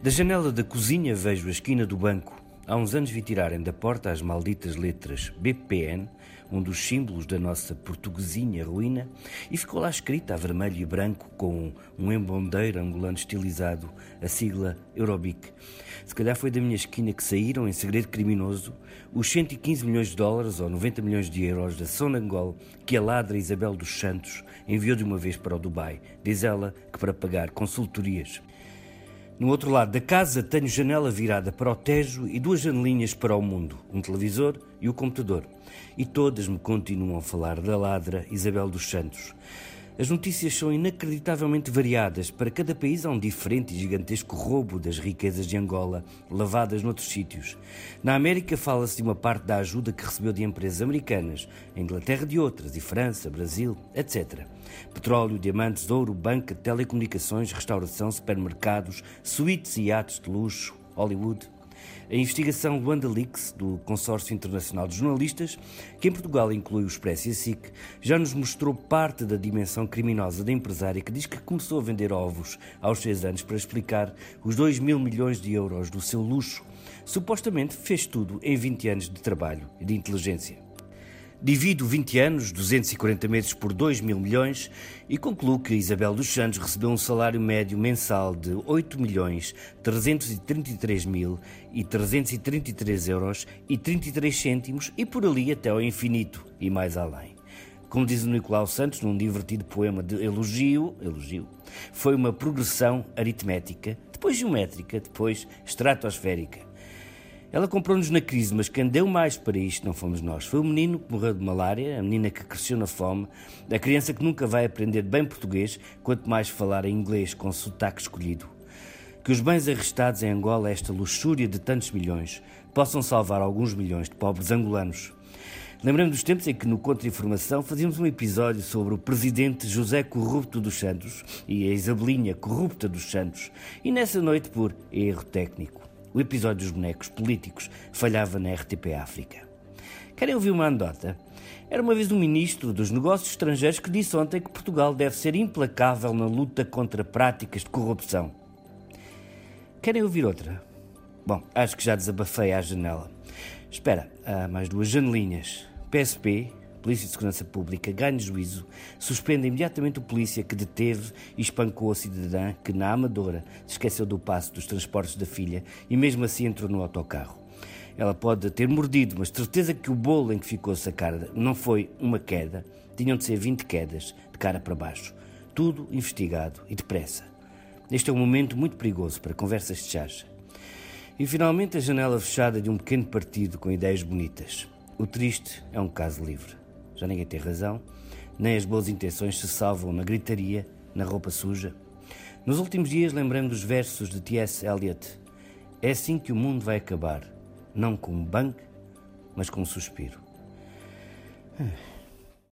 Da janela da cozinha vejo a esquina do banco. Há uns anos vi tirarem da porta as malditas letras BPN, um dos símbolos da nossa portuguesinha ruína, e ficou lá escrita a vermelho e branco com um embondeiro angolano estilizado, a sigla Eurobic. Se calhar foi da minha esquina que saíram, em segredo criminoso, os 115 milhões de dólares ou 90 milhões de euros da Sonangol que a ladra Isabel dos Santos enviou de uma vez para o Dubai. Diz ela que para pagar consultorias. No outro lado da casa tenho janela virada para o Tejo e duas janelinhas para o mundo, um televisor e o computador. E todas me continuam a falar da ladra Isabel dos Santos. As notícias são inacreditavelmente variadas. Para cada país há um diferente e gigantesco roubo das riquezas de Angola, lavadas noutros sítios. Na América fala-se de uma parte da ajuda que recebeu de empresas americanas, a Inglaterra de outras, e França, Brasil, etc. Petróleo, diamantes, ouro, banca, telecomunicações, restauração, supermercados, suítes e iates de luxo, Hollywood. A investigação Luanda Leaks, do Consórcio Internacional de Jornalistas, que em Portugal inclui o Expresso e a SIC, já nos mostrou parte da dimensão criminosa da empresária que diz que começou a vender ovos aos seis anos para explicar os 2 mil milhões de euros do seu luxo. Supostamente fez tudo em 20 anos de trabalho e de inteligência. Divido 20 anos, 240 meses por 2 mil milhões e concluo que Isabel dos Santos recebeu um salário médio mensal de 8 milhões 333 mil e 333 euros e 33 cêntimos e por ali até ao infinito e mais além. Como diz o Nicolau Santos num divertido poema de elogio, elogio, foi uma progressão aritmética, depois geométrica, depois estratosférica. Ela comprou-nos na crise, mas quem deu mais para isto não fomos nós. Foi o menino que morreu de malária, a menina que cresceu na fome, a criança que nunca vai aprender bem português, quanto mais falar em inglês com sotaque escolhido. Que os bens arrestados em Angola, esta luxúria de tantos milhões, possam salvar alguns milhões de pobres angolanos. Lembrando dos tempos em que no Contra-Informação fazíamos um episódio sobre o presidente José Corrupto dos Santos e a Isabelinha Corrupta dos Santos, e nessa noite, por erro técnico, o episódio dos bonecos políticos falhava na RTP África. Querem ouvir uma anedota? Era uma vez um ministro dos Negócios Estrangeiros que disse ontem que Portugal deve ser implacável na luta contra práticas de corrupção. Querem ouvir outra? Bom, acho que já desabafei à janela. Espera, há mais duas janelinhas. PSP, Polícia de Segurança Pública, ganha juízo, suspende imediatamente o polícia que deteve e espancou a cidadã que, na Amadora, se esqueceu do passo dos transportes da filha e mesmo assim entrou no autocarro. Ela pode ter mordido, mas certeza que o bolo em que ficou sacada não foi uma queda, tinham de ser 20 quedas, de cara para baixo. Tudo investigado e depressa. Este é um momento muito perigoso para conversas de charcha. E finalmente a janela fechada de um pequeno partido com ideias bonitas. O triste é um caso livre já ninguém tem razão, nem as boas intenções se salvam na gritaria, na roupa suja. Nos últimos dias lembrei-me dos versos de T.S. Eliot. É assim que o mundo vai acabar, não com um bang, mas com um suspiro. Ah.